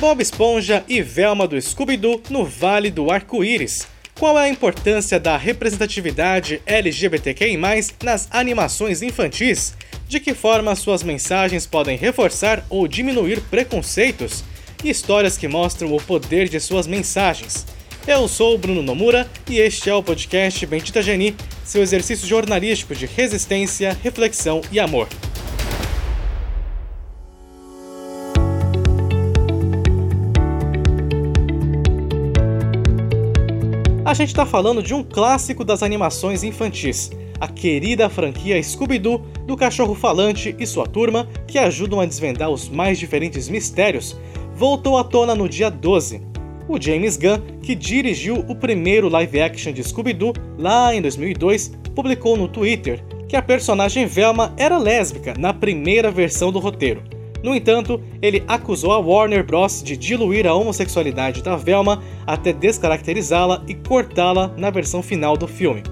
Bob Esponja e Velma do Scooby-Doo no Vale do Arco-Íris. Qual é a importância da representatividade LGBTQI+, nas animações infantis? De que forma suas mensagens podem reforçar ou diminuir preconceitos? E histórias que mostram o poder de suas mensagens. Eu sou Bruno Nomura e este é o podcast Bendita Geni, seu exercício jornalístico de resistência, reflexão e amor. A gente está falando de um clássico das animações infantis, a querida franquia Scooby-Doo do cachorro falante e sua turma, que ajudam a desvendar os mais diferentes mistérios, voltou à tona no dia 12. O James Gunn, que dirigiu o primeiro live action de Scooby-Doo lá em 2002, publicou no Twitter que a personagem Velma era lésbica na primeira versão do roteiro. No entanto, ele acusou a Warner Bros. de diluir a homossexualidade da Velma até descaracterizá-la e cortá-la na versão final do filme.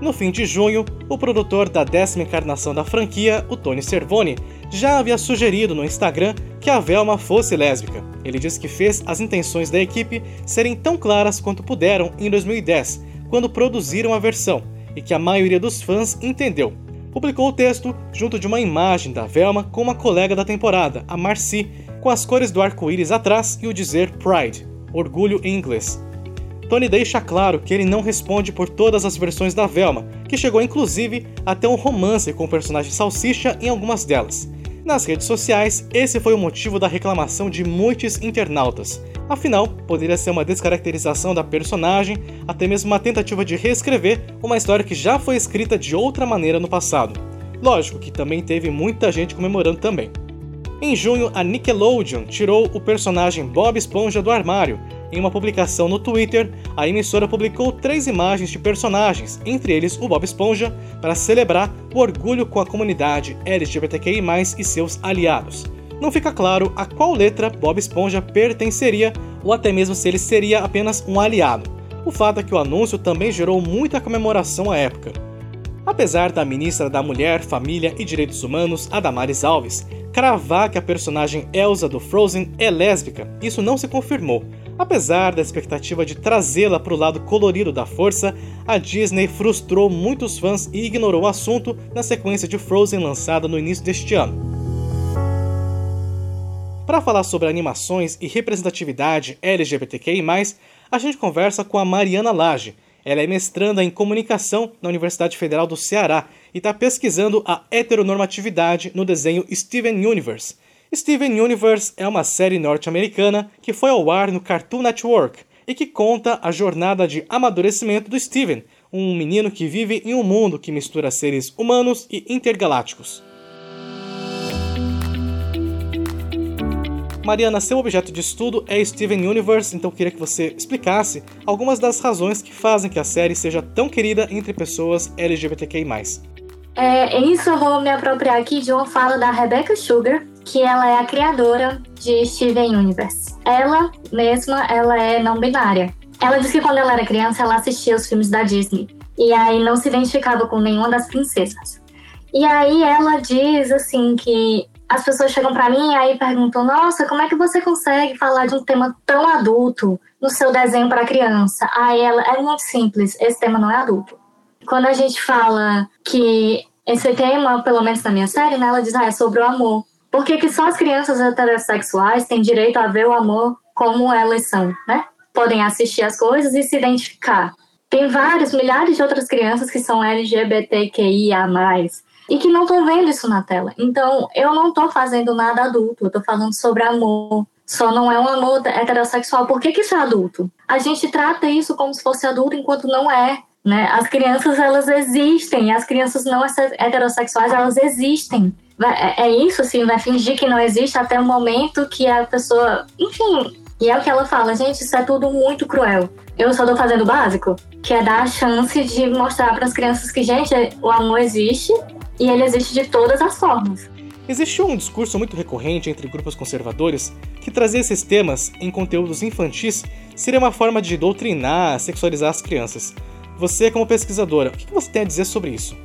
No fim de junho, o produtor da décima encarnação da franquia, o Tony Cervone, já havia sugerido no Instagram que a Velma fosse lésbica. Ele disse que fez as intenções da equipe serem tão claras quanto puderam em 2010, quando produziram a versão, e que a maioria dos fãs entendeu, publicou o texto junto de uma imagem da Velma com uma colega da temporada, a Marcy, com as cores do arco-íris atrás e o dizer Pride, orgulho em inglês. Tony deixa claro que ele não responde por todas as versões da Velma, que chegou inclusive até um romance com o personagem Salsicha em algumas delas. Nas redes sociais, esse foi o motivo da reclamação de muitos internautas, Afinal, poderia ser uma descaracterização da personagem, até mesmo uma tentativa de reescrever uma história que já foi escrita de outra maneira no passado. Lógico que também teve muita gente comemorando também. Em junho, a Nickelodeon tirou o personagem Bob Esponja do armário. Em uma publicação no Twitter, a emissora publicou três imagens de personagens, entre eles o Bob Esponja, para celebrar o orgulho com a comunidade LGBTQI+, e seus aliados não fica claro a qual letra Bob Esponja pertenceria ou até mesmo se ele seria apenas um aliado. O fato é que o anúncio também gerou muita comemoração à época. Apesar da ministra da Mulher, Família e Direitos Humanos, Adamares Alves, cravar que a personagem Elsa do Frozen é lésbica, isso não se confirmou. Apesar da expectativa de trazê-la para o lado colorido da força, a Disney frustrou muitos fãs e ignorou o assunto na sequência de Frozen lançada no início deste ano. Para falar sobre animações e representatividade LGBTQI+, a gente conversa com a Mariana Lage. Ela é mestranda em comunicação na Universidade Federal do Ceará e está pesquisando a heteronormatividade no desenho Steven Universe. Steven Universe é uma série norte-americana que foi ao ar no Cartoon Network e que conta a jornada de amadurecimento do Steven, um menino que vive em um mundo que mistura seres humanos e intergalácticos. Mariana, seu objeto de estudo é Steven Universe, então queria que você explicasse algumas das razões que fazem que a série seja tão querida entre pessoas LGBTQI+. É, isso eu vou me apropriar aqui de uma fala da Rebecca Sugar, que ela é a criadora de Steven Universe. Ela mesma, ela é não binária. Ela disse que quando ela era criança, ela assistia os filmes da Disney. E aí não se identificava com nenhuma das princesas. E aí ela diz assim que as pessoas chegam para mim e aí perguntam: Nossa, como é que você consegue falar de um tema tão adulto no seu desenho para criança? Aí ela é muito simples, esse tema não é adulto. Quando a gente fala que esse tema, pelo menos na minha série, né, ela diz: ah, é sobre o amor. Por que, que só as crianças heterossexuais têm direito a ver o amor como elas são, né? Podem assistir as coisas e se identificar. Tem vários, milhares de outras crianças que são LGBTQIA+, e que não estão vendo isso na tela. Então, eu não estou fazendo nada adulto, eu estou falando sobre amor. Só não é um amor heterossexual. Por que, que isso é adulto? A gente trata isso como se fosse adulto enquanto não é. Né? As crianças, elas existem. As crianças não heterossexuais, elas existem. É, é isso, assim, vai fingir que não existe até o momento que a pessoa... Enfim, e é o que ela fala, gente, isso é tudo muito cruel. Eu só tô fazendo o básico, que é dar a chance de mostrar para as crianças que, gente, o amor existe e ele existe de todas as formas. Existiu um discurso muito recorrente entre grupos conservadores que trazer esses temas em conteúdos infantis seria uma forma de doutrinar, sexualizar as crianças. Você, como pesquisadora, o que você tem a dizer sobre isso?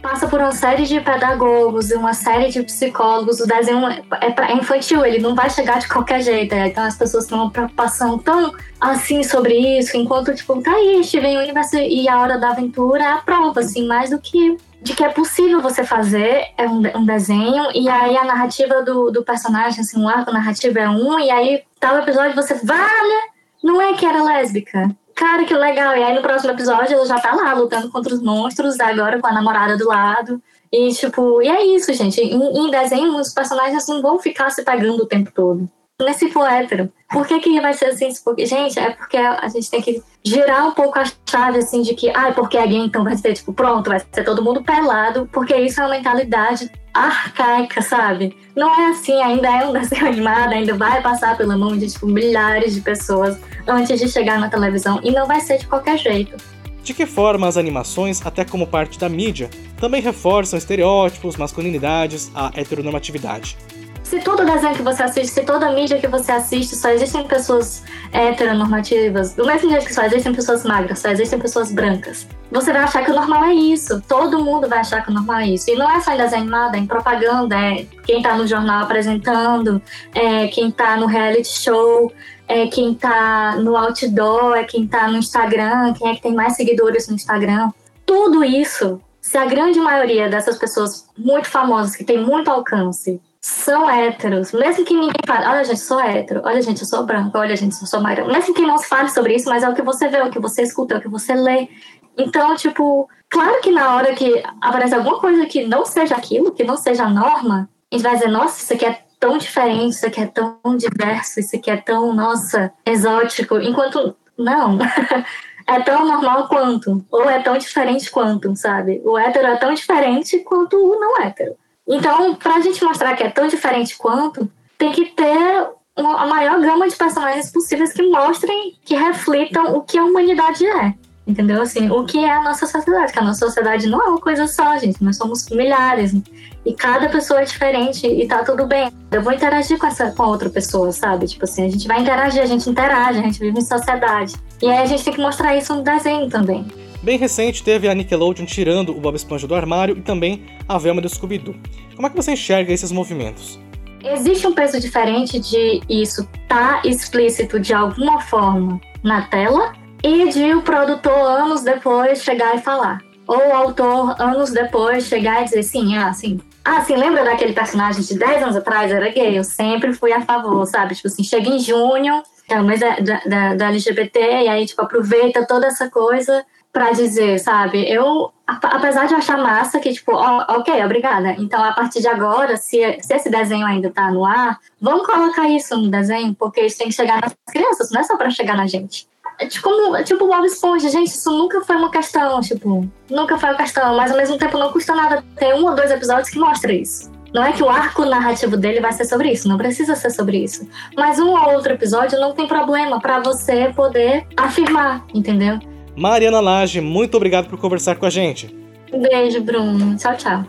Passa por uma série de pedagogos e uma série de psicólogos. O desenho é, é infantil, ele não vai chegar de qualquer jeito. É. Então as pessoas têm uma preocupação tão assim sobre isso, enquanto, tipo, tá aí, Steven Universe e a Hora da Aventura é a prova, assim, mais do que de que é possível você fazer é um, um, desenho, e aí a narrativa do, do personagem, assim, um arco narrativo é um, e aí tal episódio você, vale, não é que era lésbica, cara, que legal. E aí no próximo episódio ela já tá lá lutando contra os monstros, agora com a namorada do lado. E tipo, e é isso, gente. Em, em desenho, os personagens não vão ficar se pegando o tempo todo. Nesse for hétero. Por que, que vai ser assim? Porque, gente, é porque a gente tem que girar um pouco a chave, assim, de que, ah, porque é gay, então vai ser, tipo, pronto, vai ser todo mundo pelado, porque isso é uma mentalidade arcaica, sabe? Não é assim, ainda é um desenho animado, ainda vai passar pela mão de tipo, milhares de pessoas antes de chegar na televisão e não vai ser de qualquer jeito. De que forma as animações, até como parte da mídia, também reforçam estereótipos, masculinidades, a heteronormatividade? Se todo desenho que você assiste, se toda mídia que você assiste, só existem pessoas heteronormativas, do mesmo jeito que só existem pessoas magras, só existem pessoas brancas, você vai achar que o normal é isso. Todo mundo vai achar que o normal é isso. E não é só em desenho animado, é em propaganda, é quem tá no jornal apresentando, é quem tá no reality show, é quem tá no outdoor, é quem tá no Instagram, quem é que tem mais seguidores no Instagram. Tudo isso, se a grande maioria dessas pessoas muito famosas, que tem muito alcance, são héteros, mesmo que ninguém fale, olha gente, sou hétero, olha gente, eu sou branca, olha gente, eu sou magra, mesmo que não se fale sobre isso, mas é o que você vê, é o que você escuta, é o que você lê. Então, tipo, claro que na hora que aparece alguma coisa que não seja aquilo, que não seja a norma, a gente vai dizer, nossa, isso aqui é tão diferente, isso aqui é tão diverso, isso aqui é tão, nossa, exótico, enquanto não. é tão normal quanto, ou é tão diferente quanto, sabe? O hétero é tão diferente quanto o não hétero. Então, para a gente mostrar que é tão diferente quanto, tem que ter a maior gama de personagens possíveis que mostrem, que reflitam o que a humanidade é. Entendeu? Assim, o que é a nossa sociedade? Que a nossa sociedade não é uma coisa só, gente. Nós somos milhares. E cada pessoa é diferente e tá tudo bem. Eu vou interagir com essa com a outra pessoa, sabe? Tipo assim, a gente vai interagir, a gente interage, a gente vive em sociedade. E aí a gente tem que mostrar isso no desenho também. Bem recente teve a Nickelodeon tirando o Bob Esponja do armário e também a Velma do Scooby-Doo. Como é que você enxerga esses movimentos? Existe um peso diferente de isso tá explícito de alguma forma na tela e de o produtor anos depois chegar e falar. Ou o autor anos depois chegar e dizer sim, ah, sim. Ah, sim, lembra daquele personagem de 10 anos atrás? Era gay. Eu sempre fui a favor, sabe? Tipo assim, chega em junho, é o mês da, da, da LGBT, e aí, tipo, aproveita toda essa coisa para dizer, sabe? Eu, apesar de achar massa que, tipo, ok, obrigada. Então, a partir de agora, se, se esse desenho ainda tá no ar, vamos colocar isso no desenho, porque isso tem que chegar nas crianças, não é só para chegar na gente. É tipo, tipo Bob Esponja, gente, isso nunca foi uma questão, tipo, nunca foi uma questão, mas ao mesmo tempo não custa nada ter um ou dois episódios que mostra isso. Não é que o arco narrativo dele vai ser sobre isso, não precisa ser sobre isso. Mas um ou outro episódio não tem problema para você poder afirmar, entendeu? Mariana Lage, muito obrigado por conversar com a gente. Um beijo, Bruno. Tchau, tchau.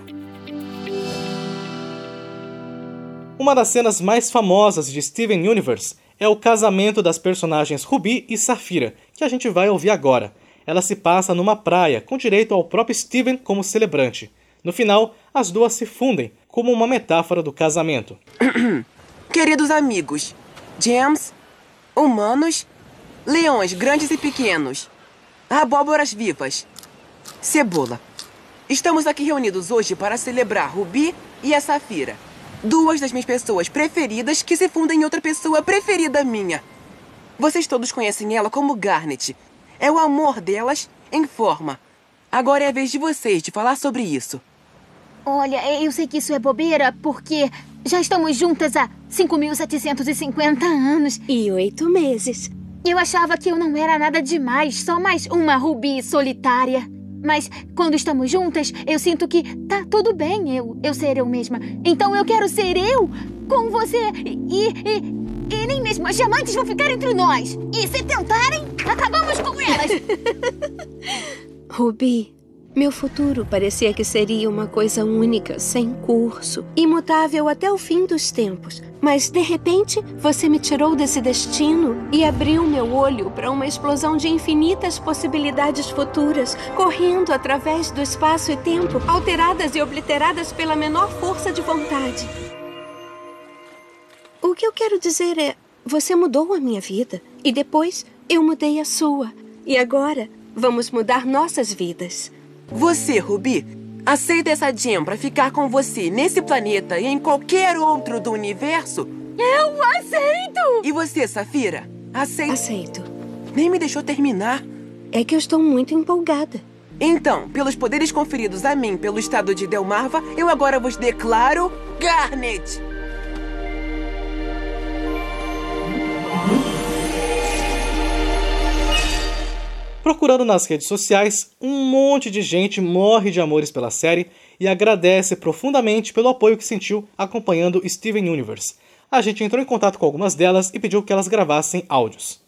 Uma das cenas mais famosas de Steven Universe é o casamento das personagens Ruby e Safira, que a gente vai ouvir agora. Ela se passa numa praia, com direito ao próprio Steven como celebrante. No final, as duas se fundem, como uma metáfora do casamento. Queridos amigos, James, humanos, leões grandes e pequenos, abóboras vivas. Cebola. Estamos aqui reunidos hoje para celebrar Rubi e a Safira. Duas das minhas pessoas preferidas que se fundem em outra pessoa preferida minha. Vocês todos conhecem ela como Garnet. É o amor delas em forma. Agora é a vez de vocês de falar sobre isso. Olha, eu sei que isso é bobeira, porque já estamos juntas há 5.750 anos. E oito meses. Eu achava que eu não era nada demais, só mais uma Rubi solitária. Mas quando estamos juntas, eu sinto que tá tudo bem eu, eu ser eu mesma. Então eu quero ser eu com você. E, e, e nem mesmo as diamantes vão ficar entre nós. E se tentarem, acabamos com elas. Rubi, Meu futuro parecia que seria uma coisa única, sem curso, imutável até o fim dos tempos. Mas, de repente, você me tirou desse destino e abriu meu olho para uma explosão de infinitas possibilidades futuras, correndo através do espaço e tempo, alteradas e obliteradas pela menor força de vontade. O que eu quero dizer é: você mudou a minha vida e depois eu mudei a sua. E agora vamos mudar nossas vidas. Você, Ruby, aceita essa Jam pra ficar com você nesse planeta e em qualquer outro do universo? Eu aceito! E você, Safira? Aceita? Aceito. Nem me deixou terminar. É que eu estou muito empolgada. Então, pelos poderes conferidos a mim pelo estado de Delmarva, eu agora vos declaro Garnet! Procurando nas redes sociais, um monte de gente morre de amores pela série e agradece profundamente pelo apoio que sentiu acompanhando Steven Universe. A gente entrou em contato com algumas delas e pediu que elas gravassem áudios.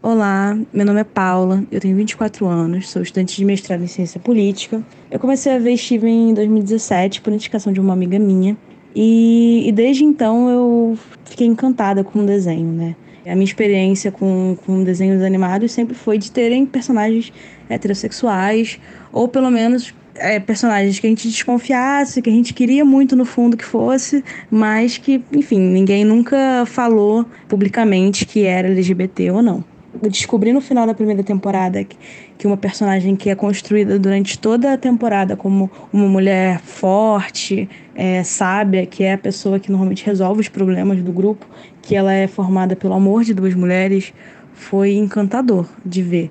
Olá, meu nome é Paula, eu tenho 24 anos, sou estudante de mestrado em ciência política. Eu comecei a ver Steven em 2017 por indicação de uma amiga minha e, e desde então eu fiquei encantada com o desenho, né? A minha experiência com, com desenhos animados sempre foi de terem personagens heterossexuais, ou pelo menos é, personagens que a gente desconfiasse, que a gente queria muito no fundo que fosse, mas que, enfim, ninguém nunca falou publicamente que era LGBT ou não. Descobri no final da primeira temporada que, que uma personagem que é construída durante toda a temporada como uma mulher forte, é, sábia, que é a pessoa que normalmente resolve os problemas do grupo, que ela é formada pelo amor de duas mulheres, foi encantador de ver.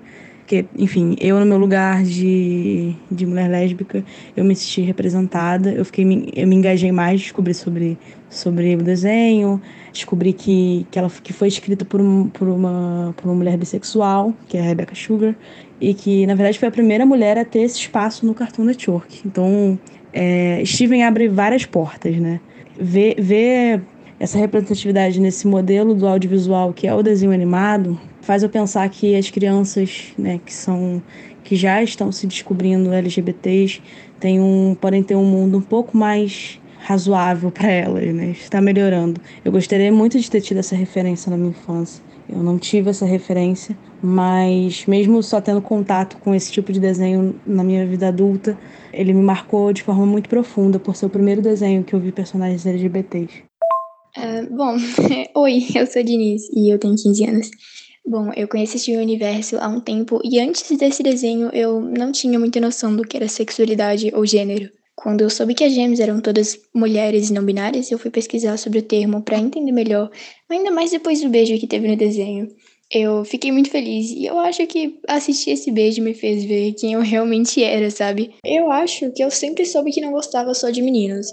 Porque, enfim, eu no meu lugar de, de mulher lésbica, eu me senti representada, eu fiquei eu me engajei mais, descobri sobre, sobre o desenho, descobri que, que ela que foi escrita por, um, por, uma, por uma mulher bissexual, que é a Rebecca Sugar, e que, na verdade, foi a primeira mulher a ter esse espaço no Cartoon Network. Então, é, Steven abre várias portas, né? Ver, ver essa representatividade nesse modelo do audiovisual que é o desenho animado faz eu pensar que as crianças, né, que são que já estão se descobrindo LGBTs, têm um, podem ter um mundo um pouco mais razoável para elas, né? Está melhorando. Eu gostaria muito de ter tido essa referência na minha infância. Eu não tive essa referência, mas mesmo só tendo contato com esse tipo de desenho na minha vida adulta, ele me marcou de forma muito profunda por ser o primeiro desenho que eu vi personagens LGBTs. Uh, bom, oi, eu sou a Denise e eu tenho 15 anos. Bom, eu conheci esse universo há um tempo e antes desse desenho eu não tinha muita noção do que era sexualidade ou gênero. Quando eu soube que as gêmeas eram todas mulheres não binárias, eu fui pesquisar sobre o termo para entender melhor, ainda mais depois do beijo que teve no desenho. Eu fiquei muito feliz e eu acho que assistir esse beijo me fez ver quem eu realmente era, sabe? Eu acho que eu sempre soube que não gostava só de meninos.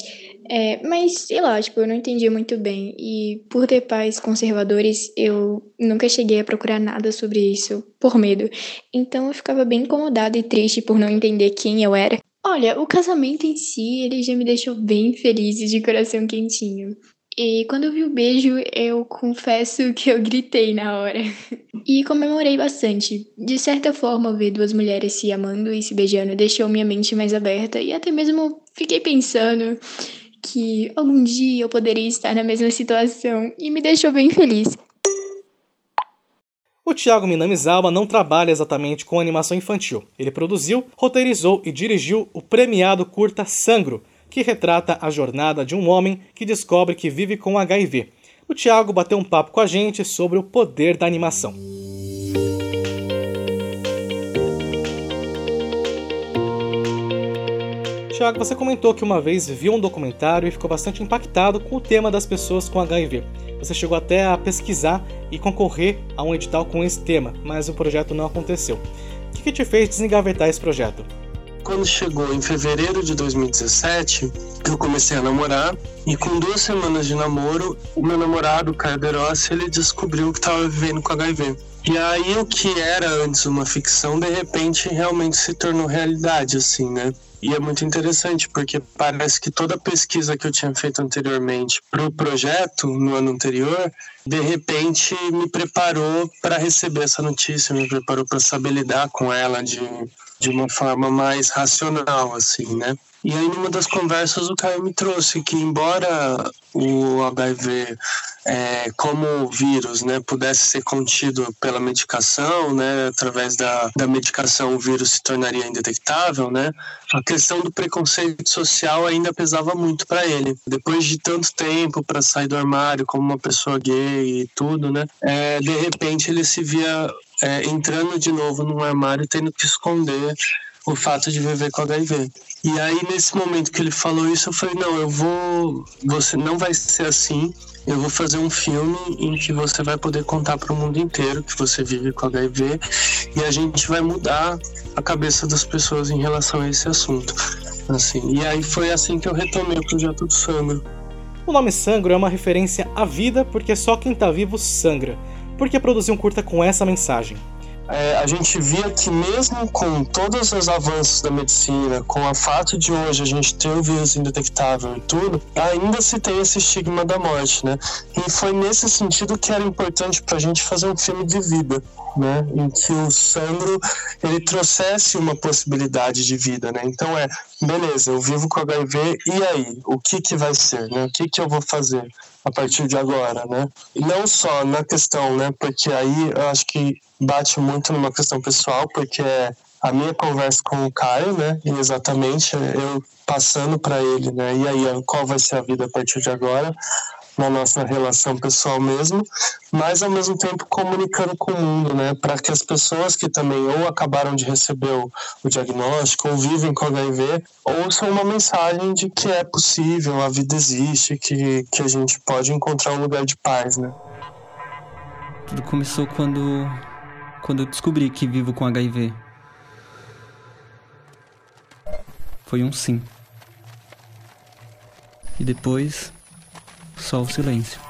É, mas, sei lá, tipo, eu não entendia muito bem. E por ter pais conservadores, eu nunca cheguei a procurar nada sobre isso, por medo. Então eu ficava bem incomodada e triste por não entender quem eu era. Olha, o casamento em si, ele já me deixou bem feliz e de coração quentinho. E quando eu vi o beijo, eu confesso que eu gritei na hora. E comemorei bastante. De certa forma, ver duas mulheres se amando e se beijando deixou minha mente mais aberta e até mesmo fiquei pensando que algum dia eu poderia estar na mesma situação e me deixou bem feliz. O Thiago Minamizawa não trabalha exatamente com animação infantil. Ele produziu, roteirizou e dirigiu o premiado curta Sangro, que retrata a jornada de um homem que descobre que vive com HIV. O Thiago bateu um papo com a gente sobre o poder da animação. Tiago, você comentou que uma vez viu um documentário e ficou bastante impactado com o tema das pessoas com HIV. Você chegou até a pesquisar e concorrer a um edital com esse tema, mas o projeto não aconteceu. O que, te fez desengavetar esse projeto? Quando chegou em fevereiro de 2017, eu comecei a namorar e com duas semanas de namoro, o meu namorado, Caio Derossi, ele descobriu que estava vivendo com HIV. E aí o que era antes uma ficção, de repente realmente se tornou realidade, assim, né? E é muito interessante, porque parece que toda a pesquisa que eu tinha feito anteriormente para o projeto, no ano anterior, de repente me preparou para receber essa notícia, me preparou para saber lidar com ela de de uma forma mais racional, assim, né? E aí, numa das conversas, o Caio me trouxe que, embora o HIV, é, como vírus, né, pudesse ser contido pela medicação, né, através da, da medicação o vírus se tornaria indetectável, né, a questão do preconceito social ainda pesava muito para ele. Depois de tanto tempo para sair do armário como uma pessoa gay e tudo, né, é, de repente ele se via é, entrando de novo num armário tendo que esconder o fato de viver com HIV. E aí, nesse momento que ele falou isso, eu falei: não, eu vou. Você não vai ser assim. Eu vou fazer um filme em que você vai poder contar para o mundo inteiro que você vive com HIV e a gente vai mudar a cabeça das pessoas em relação a esse assunto. Assim, e aí foi assim que eu retomei o projeto do Sangro. O nome Sangro é uma referência à vida porque só quem tá vivo sangra. Por que produzir um curta com essa mensagem? É, a gente via que mesmo com todos os avanços da medicina, com o fato de hoje a gente ter o vírus indetectável e tudo, ainda se tem esse estigma da morte, né? E foi nesse sentido que era importante para a gente fazer um filme de vida, né? Em que o Sandro ele trouxesse uma possibilidade de vida, né? Então é, beleza, eu vivo com HIV e aí, o que que vai ser, né? O que que eu vou fazer? a partir de agora, né? E não só na questão, né? Porque aí eu acho que bate muito numa questão pessoal, porque é a minha conversa com o Caio, né? E exatamente eu passando para ele, né? E aí, qual vai ser a vida a partir de agora? Na nossa relação pessoal mesmo, mas ao mesmo tempo comunicando com o mundo, né, para que as pessoas que também ou acabaram de receber o, o, diagnóstico ou vivem com HIV ouçam uma mensagem de que é possível, a vida existe, que, que a gente pode encontrar um lugar de paz, né. Tudo começou quando quando eu descobri que vivo com HIV. Foi um sim. E depois só o silêncio.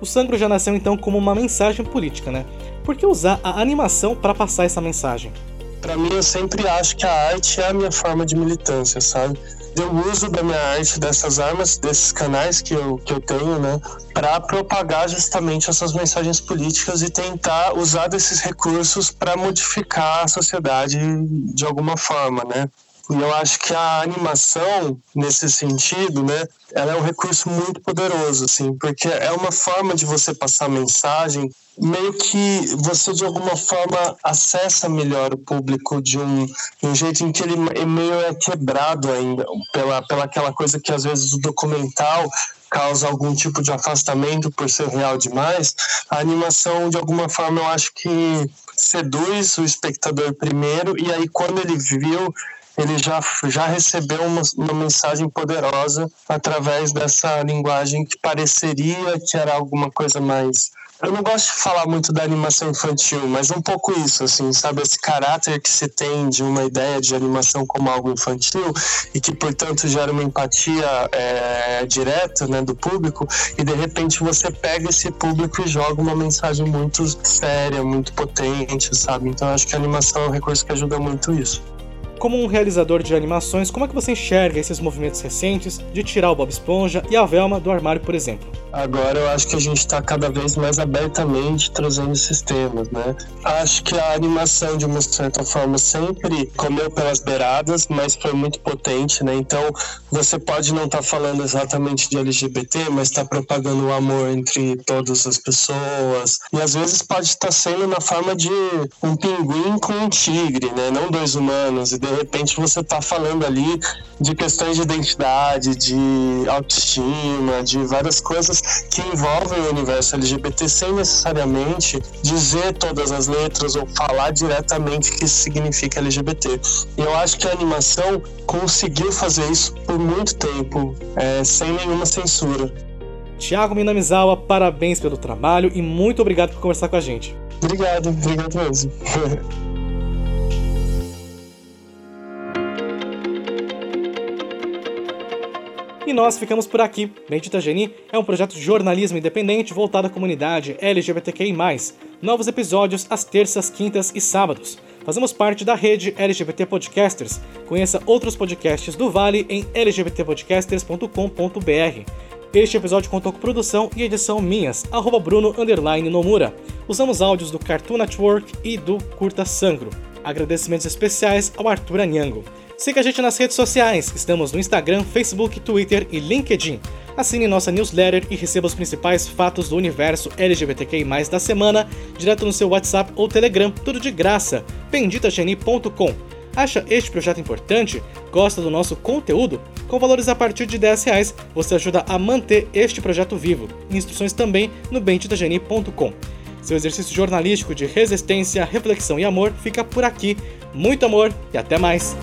O Sangro já nasceu então como uma mensagem política, né? Por que usar a animação para passar essa mensagem? Para mim, eu sempre acho que a arte é a minha forma de militância, sabe? Eu uso da minha arte, dessas armas, desses canais que eu, que eu tenho, né, para propagar justamente essas mensagens políticas e tentar usar desses recursos para modificar a sociedade de alguma forma, né? E eu acho que a animação, nesse sentido, né, ela é um recurso muito poderoso, assim, porque é uma forma de você passar mensagem meio que você de alguma forma acessa melhor o público de um, de um jeito em que ele é meio é quebrado ainda pela, pela aquela coisa que às vezes o documental causa algum tipo de afastamento por ser real demais, a animação de alguma forma eu acho que seduz o espectador primeiro e aí quando ele viu ele já, já recebeu uma, uma mensagem poderosa através dessa linguagem que pareceria que era alguma coisa mais eu não gosto de falar muito da animação infantil, mas um pouco isso, assim, sabe? Esse caráter que se tem de uma ideia de animação como algo infantil e que, portanto, gera uma empatia é, direta né, do público e, de repente, você pega esse público e joga uma mensagem muito séria, muito potente, sabe? Então, acho que a animação é um recurso que ajuda muito isso. Como um realizador de animações, como é que você enxerga esses movimentos recentes de tirar o Bob Esponja e a Velma do armário, por exemplo? Agora eu acho que a gente está cada vez mais abertamente trazendo esses temas, né? Acho que a animação, de uma certa forma, sempre comeu pelas beiradas, mas foi muito potente, né? Então, você pode não estar tá falando exatamente de LGBT, mas está propagando o amor entre todas as pessoas. E às vezes pode estar tá sendo na forma de um pinguim com um tigre, né? Não dois humanos. E de repente você está falando ali de questões de identidade, de autoestima, de várias coisas que envolvem o universo LGBT sem necessariamente dizer todas as letras ou falar diretamente o que significa LGBT. E eu acho que a animação conseguiu fazer isso por muito tempo, é, sem nenhuma censura. Tiago Minamizawa, parabéns pelo trabalho e muito obrigado por conversar com a gente. Obrigado, obrigado mesmo. E nós ficamos por aqui. Bendita Geni é um projeto de jornalismo independente voltado à comunidade LGBTQI+. Novos episódios às terças, quintas e sábados. Fazemos parte da rede LGBT Podcasters. Conheça outros podcasts do Vale em lgbtpodcasters.com.br. Este episódio contou com produção e edição minhas, arroba Bruno Nomura. Usamos áudios do Cartoon Network e do Curta Sangro. Agradecimentos especiais ao Arthur Anhango. Siga a gente nas redes sociais, estamos no Instagram, Facebook, Twitter e LinkedIn. Assine nossa newsletter e receba os principais fatos do universo LGBTQI+, da semana, direto no seu WhatsApp ou Telegram, tudo de graça. benditageni.com Acha este projeto importante? Gosta do nosso conteúdo? Com valores a partir de 10 reais, você ajuda a manter este projeto vivo. Instruções também no benditageni.com. Seu exercício jornalístico de resistência, reflexão e amor fica por aqui. Muito amor e até mais!